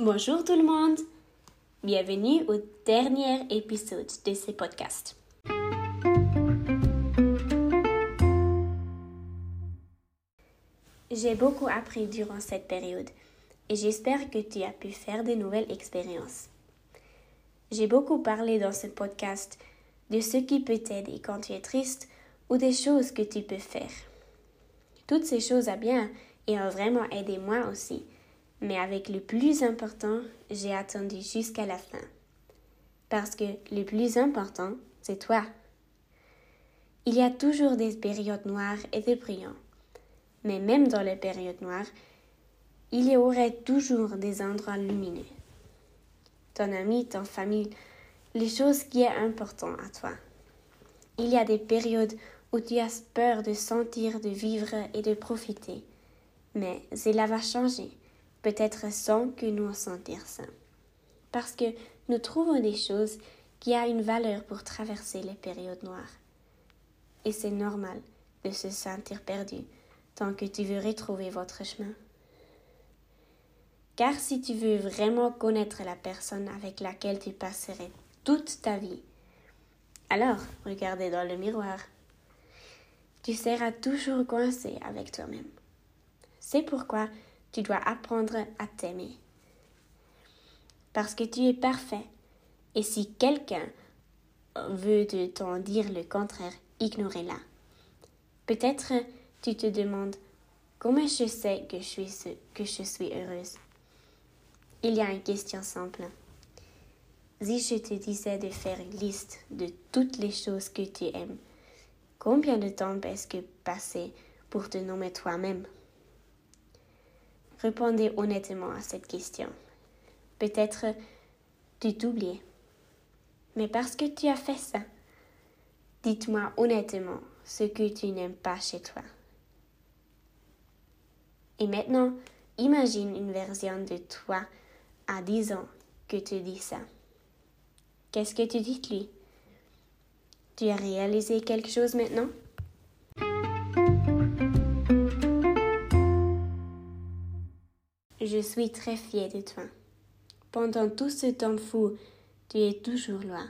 Bonjour tout le monde. Bienvenue au dernier épisode de ce podcast. J'ai beaucoup appris durant cette période et j'espère que tu as pu faire de nouvelles expériences. J'ai beaucoup parlé dans ce podcast de ce qui peut t'aider quand tu es triste ou des choses que tu peux faire. Toutes ces choses à bien et ont vraiment aidé moi aussi. Mais avec le plus important, j'ai attendu jusqu'à la fin. Parce que le plus important, c'est toi. Il y a toujours des périodes noires et des brillants. Mais même dans les périodes noires, il y aurait toujours des endroits lumineux. Ton ami, ton famille, les choses qui sont importantes à toi. Il y a des périodes où tu as peur de sentir, de vivre et de profiter. Mais cela va changer, peut-être sans que nous en sentir ça. Parce que nous trouvons des choses qui ont une valeur pour traverser les périodes noires. Et c'est normal de se sentir perdu tant que tu veux retrouver votre chemin. Car si tu veux vraiment connaître la personne avec laquelle tu passerais toute ta vie, alors regardez dans le miroir. Tu seras toujours coincé avec toi-même. C'est pourquoi tu dois apprendre à t'aimer. Parce que tu es parfait. Et si quelqu'un veut t'en dire le contraire, ignorez-la. Peut-être tu te demandes comment je sais que je suis, que je suis heureuse? Il y a une question simple. Si je te disais de faire une liste de toutes les choses que tu aimes, combien de temps est-ce que passer pour te nommer toi-même? Répondez honnêtement à cette question. Peut-être tu t'oublies. Mais parce que tu as fait ça, dites-moi honnêtement ce que tu n'aimes pas chez toi. Et maintenant, imagine une version de toi à 10 ans que tu dis ça. Qu'est-ce que tu dis lui? Tu as réalisé quelque chose maintenant? Je suis très fière de toi. Pendant tout ce temps fou, tu es toujours là,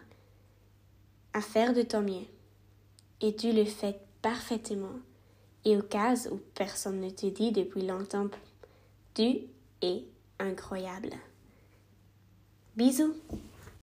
à faire de ton mieux. Et tu le fais parfaitement. Et au cas où personne ne te dit depuis longtemps, tu es incroyable. Bisous